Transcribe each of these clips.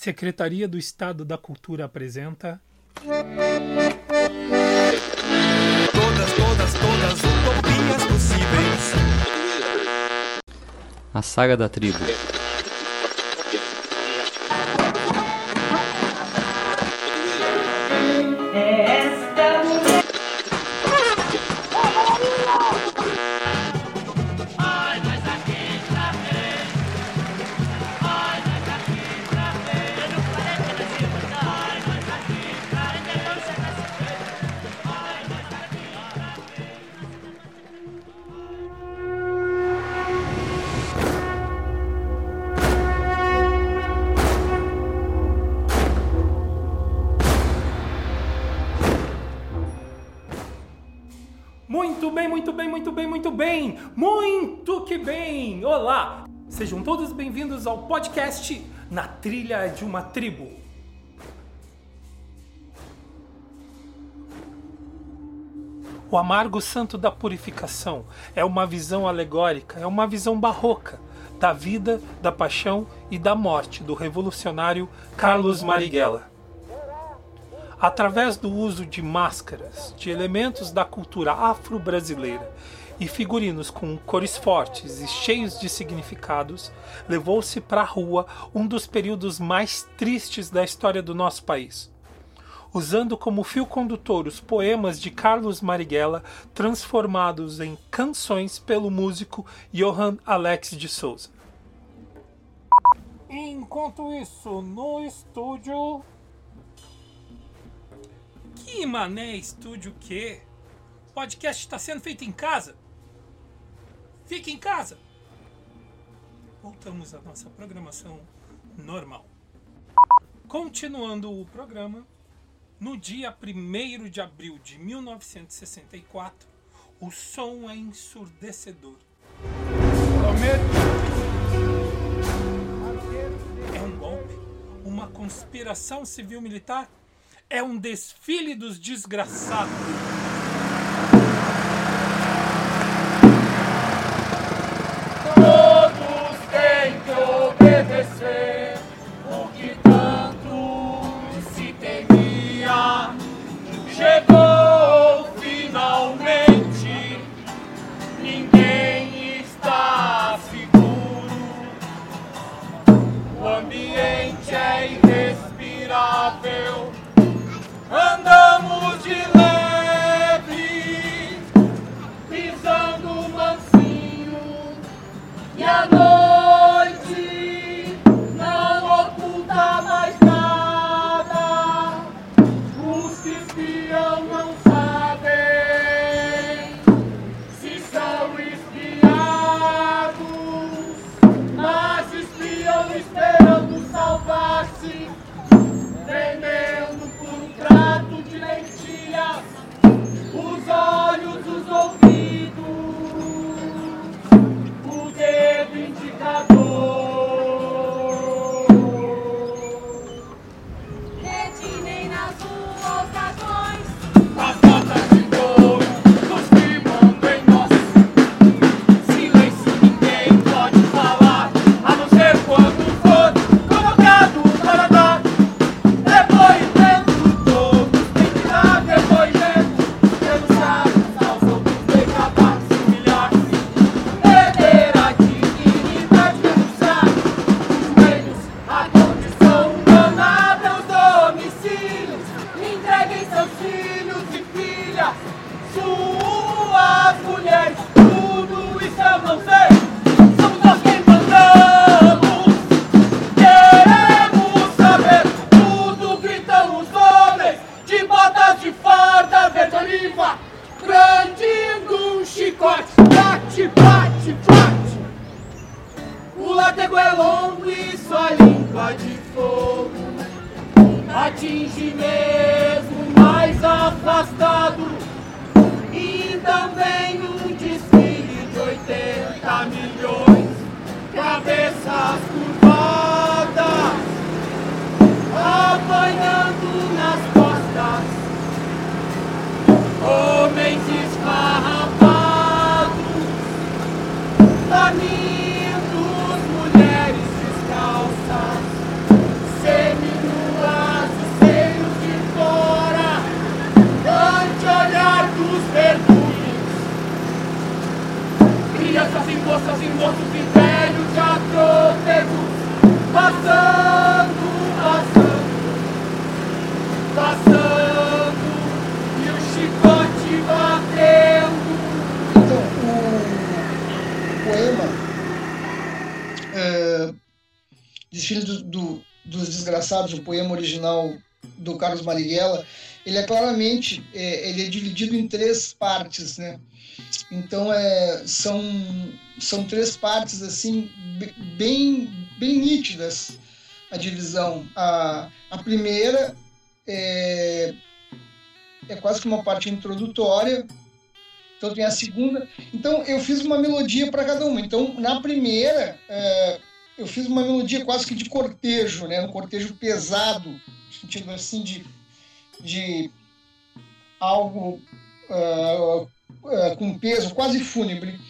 Secretaria do Estado da Cultura apresenta. Todas, todas, todas utopias possíveis. A Saga da Tribo. Muito bem, muito bem, muito bem, muito bem! Muito que bem! Olá! Sejam todos bem-vindos ao podcast Na Trilha de uma Tribo. O amargo santo da purificação é uma visão alegórica, é uma visão barroca da vida, da paixão e da morte do revolucionário Carlos Marighella. Através do uso de máscaras, de elementos da cultura afro-brasileira e figurinos com cores fortes e cheios de significados, levou-se para a rua um dos períodos mais tristes da história do nosso país. Usando como fio condutor os poemas de Carlos Marighella, transformados em canções pelo músico Johann Alex de Souza. Enquanto isso, no estúdio que mané estúdio que? O podcast está sendo feito em casa? Fique em casa! Voltamos à nossa programação normal. Continuando o programa, no dia 1 de abril de 1964, o som é ensurdecedor. É um golpe? Uma conspiração civil-militar? É um desfile dos desgraçados. Brandindo um chicote, bate, bate, bate. O latego é longo e sua língua de fogo atinge mesmo mais afastado. E também um desfile de 80 milhões, cabeças curvadas, apanhando nas costas. Homens esfarrapados, famintos, Desgraçados, o poema original do Carlos Marighella, ele é claramente é, ele é dividido em três partes, né? Então é, são, são três partes assim bem, bem nítidas a divisão. A, a primeira é, é quase que uma parte introdutória, então tem a segunda. Então eu fiz uma melodia para cada uma. Então na primeira é, eu fiz uma melodia quase que de cortejo, né? Um cortejo pesado, no sentido assim de, de algo uh, uh, com peso, quase fúnebre.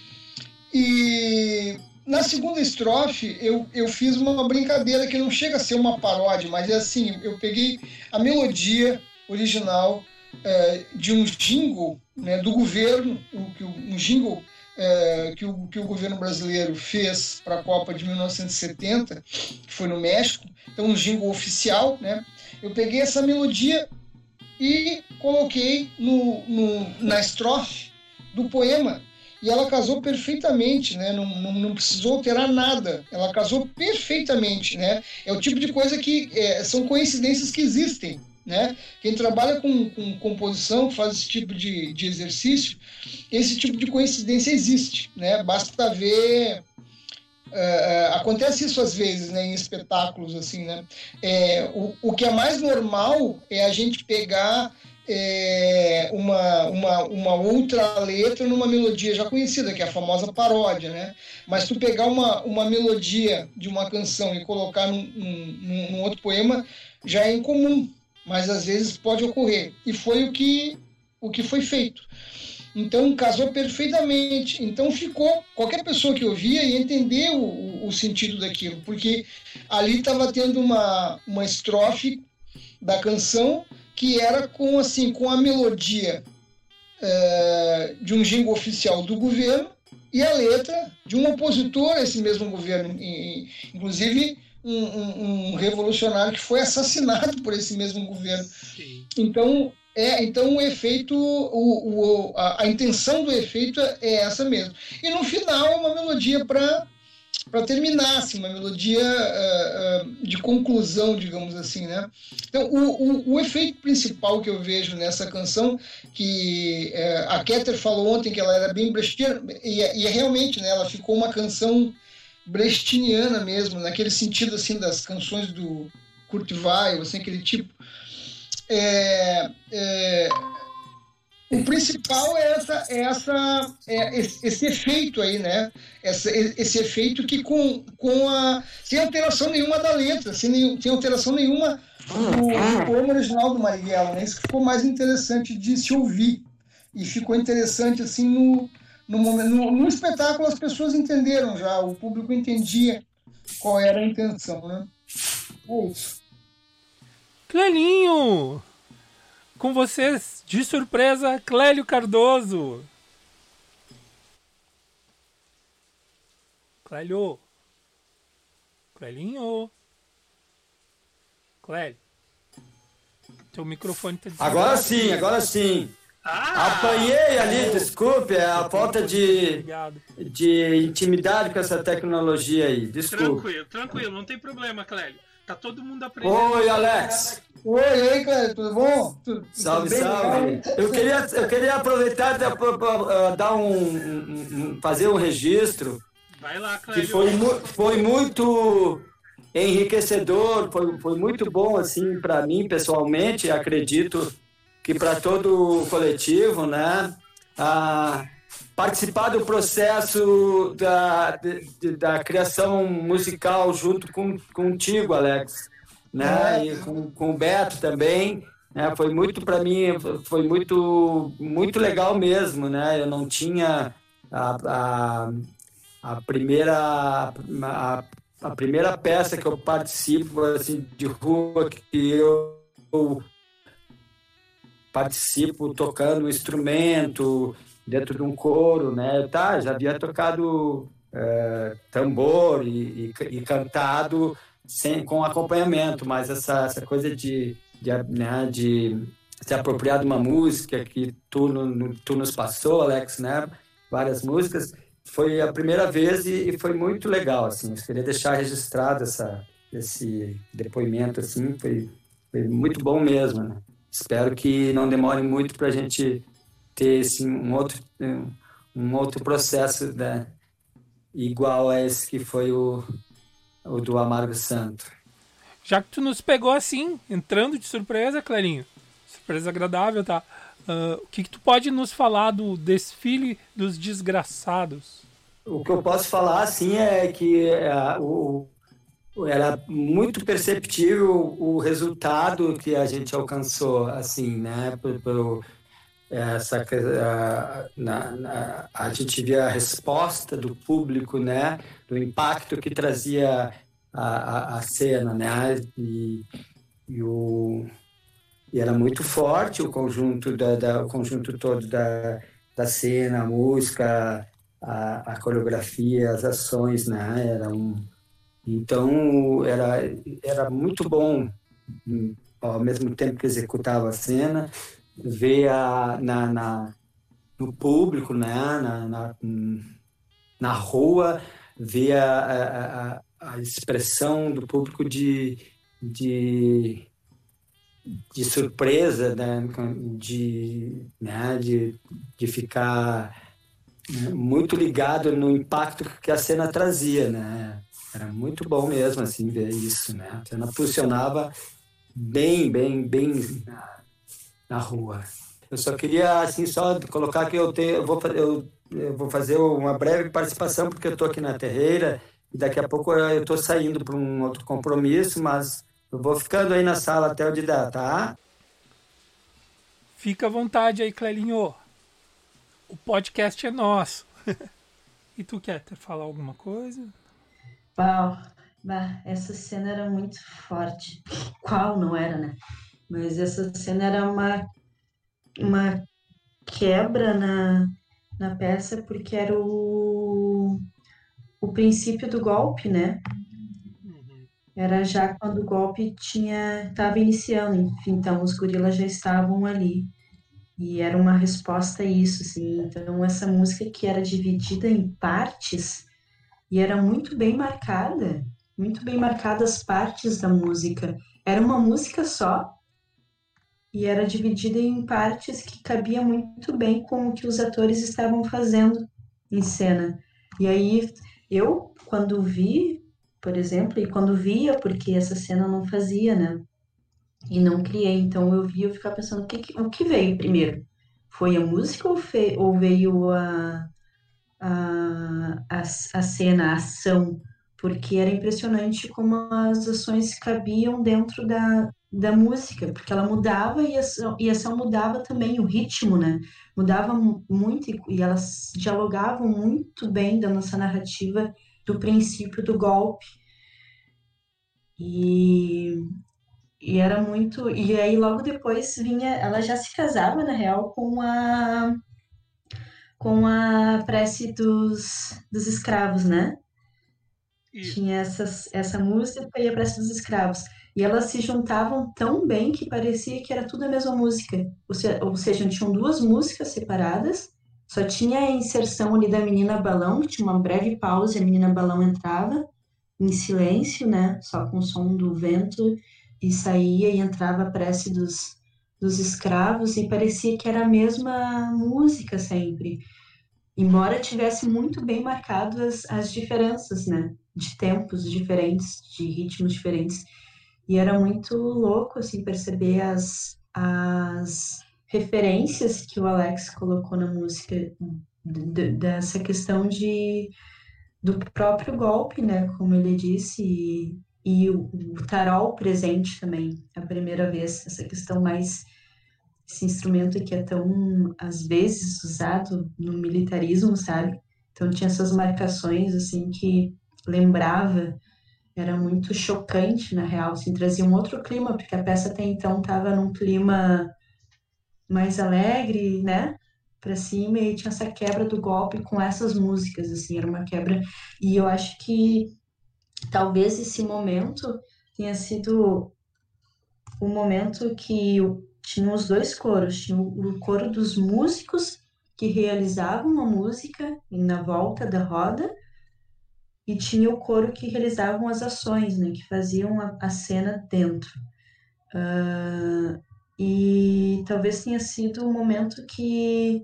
E na segunda estrofe eu, eu fiz uma brincadeira que não chega a ser uma paródia, mas é assim, eu peguei a melodia original uh, de um jingle né, do governo, um, um jingle é, que, o, que o governo brasileiro fez para a Copa de 1970, que foi no México, então um jingle oficial, né? Eu peguei essa melodia e coloquei no, no, na estrofe do poema e ela casou perfeitamente, né? Não, não, não, precisou alterar nada. Ela casou perfeitamente, né? É o tipo de coisa que é, são coincidências que existem. Né? Quem trabalha com, com composição, faz esse tipo de, de exercício, esse tipo de coincidência existe. Né? Basta ver. Uh, acontece isso às vezes né, em espetáculos assim né é, o, o que é mais normal é a gente pegar é, uma, uma, uma outra letra numa melodia já conhecida, que é a famosa paródia, né? Mas tu pegar uma, uma melodia de uma canção e colocar num, num, num outro poema já é incomum, mas às vezes pode ocorrer. E foi o que, o que foi feito. Então casou perfeitamente. Então ficou. Qualquer pessoa que ouvia ia entender o, o sentido daquilo, porque ali estava tendo uma, uma estrofe da canção que era com assim com a melodia é, de um jingle oficial do governo e a letra de um opositor a esse mesmo governo, inclusive um, um, um, revolucionário que foi assassinado por esse mesmo governo. Sim. Então, é, então o efeito, o, o a, a, intenção do efeito é essa mesmo. E no final é uma melodia para para terminar, assim, uma melodia uh, uh, de conclusão, digamos assim, né? Então, o, o, o, efeito principal que eu vejo nessa canção, que uh, a Keter falou ontem que ela era bem brechtiana, e, e realmente, né, ela ficou uma canção brechtiniana mesmo, naquele sentido assim das canções do Kurt Weill, assim, aquele tipo. É, é, o principal é essa, é essa, é esse, esse, efeito aí, né? Essa, esse efeito que com, com a sem alteração nenhuma da letra, sem, sem alteração nenhuma do poema original do Marighella, né? Isso que ficou mais interessante de se ouvir e ficou interessante assim no no, momento, no, no, espetáculo as pessoas entenderam já, o público entendia qual era a intenção, né? É isso. Clelinho! Com vocês, de surpresa, Clélio Cardoso. Clélio. Clelinho. Clélio. Teu microfone tá Agora sim, agora sim. Ah, Apanhei ali, desculpe, é a falta de, de intimidade com essa tecnologia aí. Desculpe. Tranquilo, tranquilo, não tem problema, Clélio. Tá todo mundo aprendendo. Oi, Alex. Oi, aí, Clélio, tudo bom? Salve, tudo salve. Eu queria, eu queria aproveitar para uh, dar um, um, fazer um registro. Vai lá, Clélio. Que foi, foi muito enriquecedor, foi, foi muito bom assim para mim pessoalmente, acredito que para todo o coletivo, né, a participar do processo da, de, da criação musical junto com, contigo, Alex, né, e com, com o Beto também, né, foi muito para mim, foi muito, muito legal mesmo, né, eu não tinha a, a, a primeira a, a primeira peça que eu participo assim de rua que eu participo tocando um instrumento dentro de um coro, né? Tá, já havia tocado é, tambor e, e, e, cantado sem, com acompanhamento, mas essa, essa coisa de, de, né, de se apropriar de uma música que tu, no, tu nos passou, Alex, né? Várias músicas. Foi a primeira vez e, e foi muito legal, assim. Eu queria deixar registrado essa, esse depoimento assim, foi, foi muito bom mesmo. Né? Espero que não demore muito para a gente ter assim, um outro um outro processo né, igual a esse que foi o, o do Amargo Santo. Já que tu nos pegou assim, entrando de surpresa, Clarinho, surpresa agradável, tá? Uh, o que, que tu pode nos falar do desfile dos desgraçados? O que eu posso falar, assim, é que é, o, era muito perceptível o resultado que a gente alcançou, assim, né? Pelo, essa a, na, na, a gente via a resposta do público, né? Do impacto que trazia a, a, a cena, né? E, e, o, e era muito forte o conjunto da, da o conjunto todo da, da cena, a música, a, a coreografia, as ações, né? Era um, então era era muito bom ao mesmo tempo que executava a cena ver a, na, na no público, né? na, na, na rua, ver a, a, a expressão do público de, de, de surpresa, né? de, né? de, de ficar muito ligado no impacto que a cena trazia, né? Era muito bom mesmo, assim, ver isso, né? A cena funcionava bem, bem, bem na, na rua. Eu só queria, assim, só colocar que eu, tenho, eu, vou, eu, eu vou fazer uma breve participação, porque eu estou aqui na terreira, e daqui a pouco eu estou saindo para um outro compromisso, mas eu vou ficando aí na sala até o de dar, tá? Fica à vontade aí, Clelinho. O podcast é nosso. e tu quer falar alguma coisa? Uau, bah, essa cena era muito forte. Qual não era, né? Mas essa cena era uma, uma quebra na, na peça, porque era o, o princípio do golpe, né? Era já quando o golpe tinha estava iniciando, enfim, então os gorilas já estavam ali. E era uma resposta a isso, assim. Então essa música que era dividida em partes e era muito bem marcada, muito bem marcadas as partes da música. Era uma música só, e era dividida em partes que cabia muito bem com o que os atores estavam fazendo em cena. E aí eu, quando vi, por exemplo, e quando via, porque essa cena não fazia, né? E não criei, então eu via, eu ficava pensando, o que, o que veio primeiro? Foi a música ou, fe, ou veio a, a, a, cena, a ação? Porque era impressionante como as ações cabiam dentro da, da música, porque ela mudava e a, e a ação mudava também o ritmo, né? Mudava muito e, e elas dialogavam muito bem da nossa narrativa do princípio do golpe. E, e era muito. E aí logo depois vinha. Ela já se casava, na real, com a com a prece dos, dos escravos, né? Isso. Tinha essas, essa música e a prece dos escravos. E elas se juntavam tão bem que parecia que era tudo a mesma música. Ou, se, ou seja, tinham duas músicas separadas, só tinha a inserção ali da menina balão, que tinha uma breve pausa e a menina balão entrava em silêncio, né? Só com o som do vento e saía e entrava a prece dos, dos escravos e parecia que era a mesma música sempre. Embora tivesse muito bem marcado as, as diferenças, né? De tempos diferentes, de ritmos diferentes. E era muito louco, assim, perceber as, as referências que o Alex colocou na música, dessa questão de do próprio golpe, né, como ele disse, e, e o, o tarol presente também, a primeira vez, essa questão mais esse instrumento que é tão às vezes usado no militarismo, sabe? Então tinha essas marcações assim que lembrava era muito chocante, na real, assim, trazia um outro clima, porque a peça até então estava num clima mais alegre, né, para cima, e tinha essa quebra do golpe com essas músicas, assim, era uma quebra, e eu acho que talvez esse momento tenha sido o momento que tinha os dois coros, tinha o coro dos músicos que realizavam a música na volta da roda, e tinha o coro que realizavam as ações, né, que faziam a, a cena dentro. Uh, e talvez tenha sido o momento que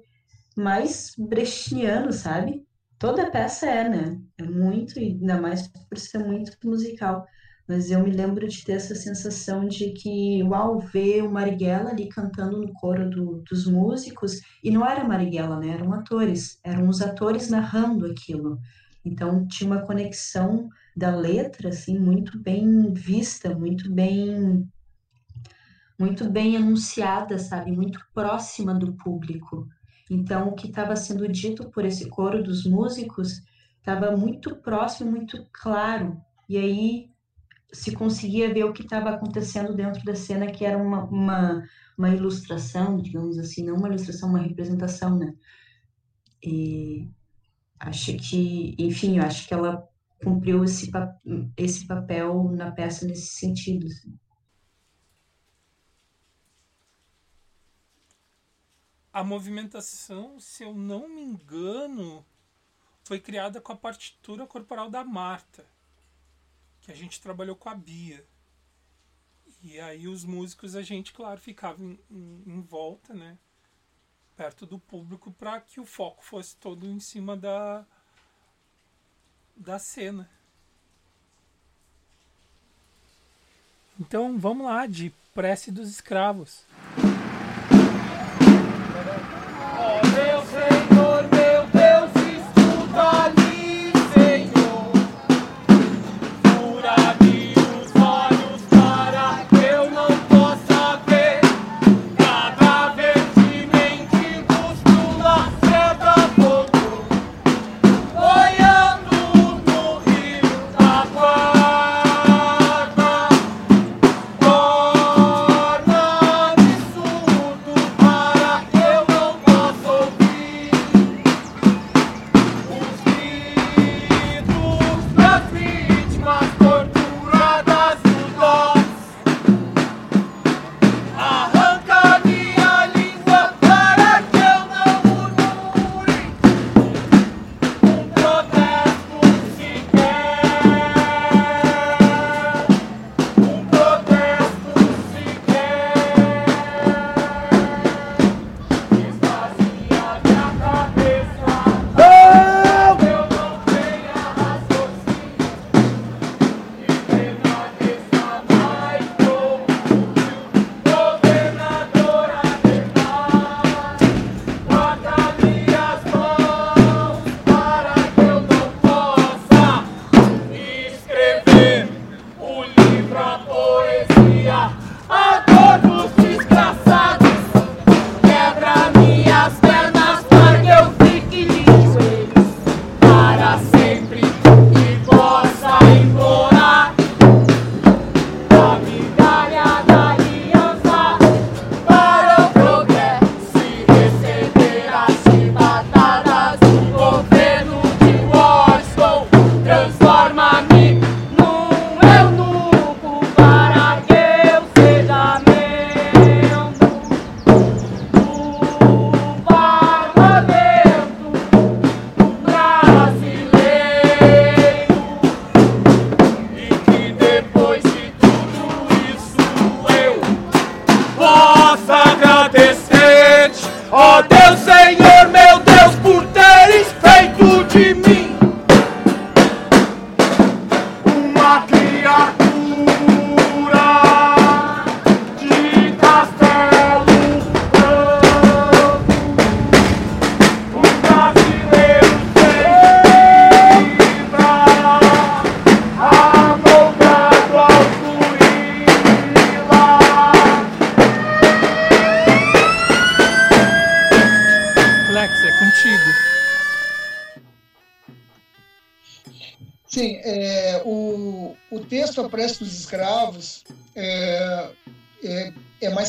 mais brechtiano, sabe? Toda peça é, né? É muito, e ainda mais por ser muito musical. Mas eu me lembro de ter essa sensação de que, uau, ver o Marighella ali cantando no coro do, dos músicos, e não era Marighella, né? Eram atores, eram os atores narrando aquilo. Então tinha uma conexão da letra, assim, muito bem vista, muito bem muito bem anunciada, sabe? Muito próxima do público. Então, o que estava sendo dito por esse coro dos músicos estava muito próximo, muito claro. E aí se conseguia ver o que estava acontecendo dentro da cena, que era uma, uma, uma, ilustração, digamos assim, não uma ilustração, uma representação, né? E acho que, enfim, eu acho que ela cumpriu esse, esse papel na peça nesse sentido. Assim. A movimentação, se eu não me engano, foi criada com a partitura corporal da Marta, que a gente trabalhou com a Bia. E aí os músicos, a gente, claro, ficava em, em, em volta, né? Perto do público, para que o foco fosse todo em cima da, da cena. Então vamos lá, de Prece dos Escravos.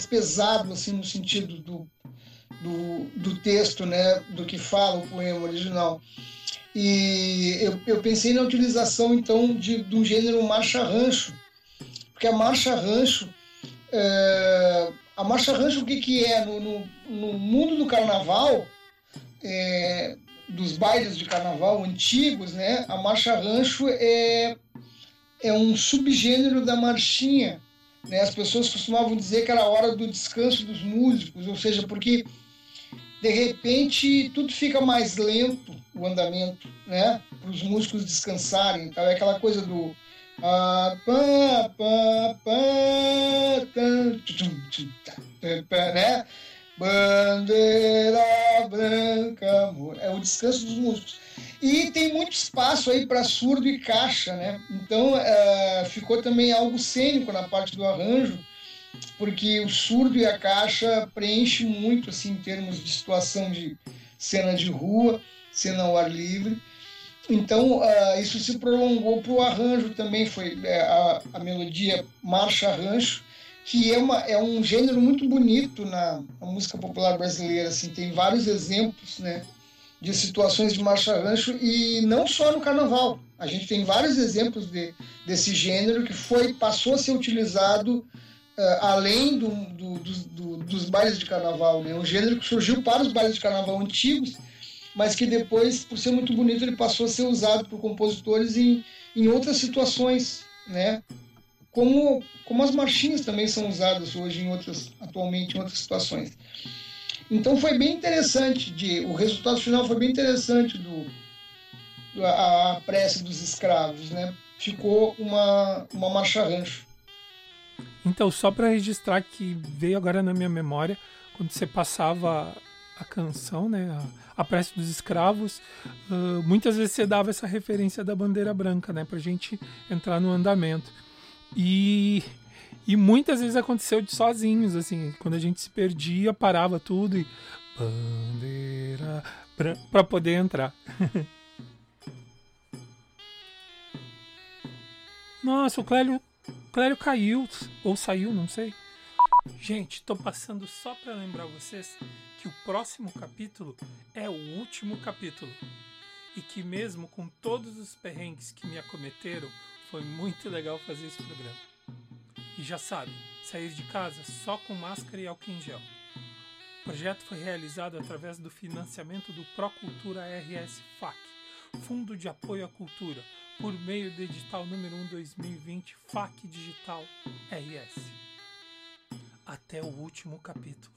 Pesado assim no sentido do, do, do, texto, né, do que fala o poema original. E eu, eu pensei na utilização então de, de um gênero marcha rancho, porque a marcha rancho, é, a marcha rancho o que que é no, no, no mundo do carnaval? É, dos bailes de carnaval antigos, né, a marcha rancho é, é um subgênero da marchinha. Né? As pessoas costumavam dizer que era a hora do descanso dos músicos, ou seja, porque de repente tudo fica mais lento, o andamento, né, para os músicos descansarem. Então, é aquela coisa do né? Bandeira branca, amor. É o descanso dos músicos. E tem muito espaço aí para surdo e caixa, né? Então uh, ficou também algo cênico na parte do arranjo, porque o surdo e a caixa preenche muito, assim, em termos de situação de cena de rua, cena ao ar livre. Então uh, isso se prolongou para o arranjo também, foi é, a, a melodia marcha-rancho, que é, uma, é um gênero muito bonito na, na, música popular brasileira. Assim, tem vários exemplos né, de situações de marcha-rancho e não só no carnaval. A gente tem vários exemplos de, desse gênero que foi passou a ser utilizado uh, além do, do, do, dos bailes de carnaval. Né? Um gênero que surgiu para os bailes de carnaval antigos, mas que depois, por ser muito bonito, ele passou a ser usado por compositores em, em outras situações, né? Como, como as marchinhas também são usadas hoje em outras, atualmente em outras situações. Então foi bem interessante, de, o resultado final foi bem interessante do, do a, a prece dos escravos, né? Ficou uma, uma marcha rancho. Então, só para registrar que veio agora na minha memória, quando você passava a canção, né, a, a prece dos escravos, uh, muitas vezes você dava essa referência da bandeira branca, né, para gente entrar no andamento. E, e muitas vezes aconteceu de sozinhos, assim, quando a gente se perdia, parava tudo e. Bandeira para poder entrar. Nossa, o Clélio, Clélio caiu, ou saiu, não sei. Gente, tô passando só para lembrar vocês que o próximo capítulo é o último capítulo. E que mesmo com todos os perrengues que me acometeram, foi muito legal fazer esse programa. E já sabe, sair de casa só com máscara e álcool em gel. O projeto foi realizado através do financiamento do Procultura RS FAC, Fundo de Apoio à Cultura, por meio do edital número 1 2020 FAC Digital RS. Até o último capítulo.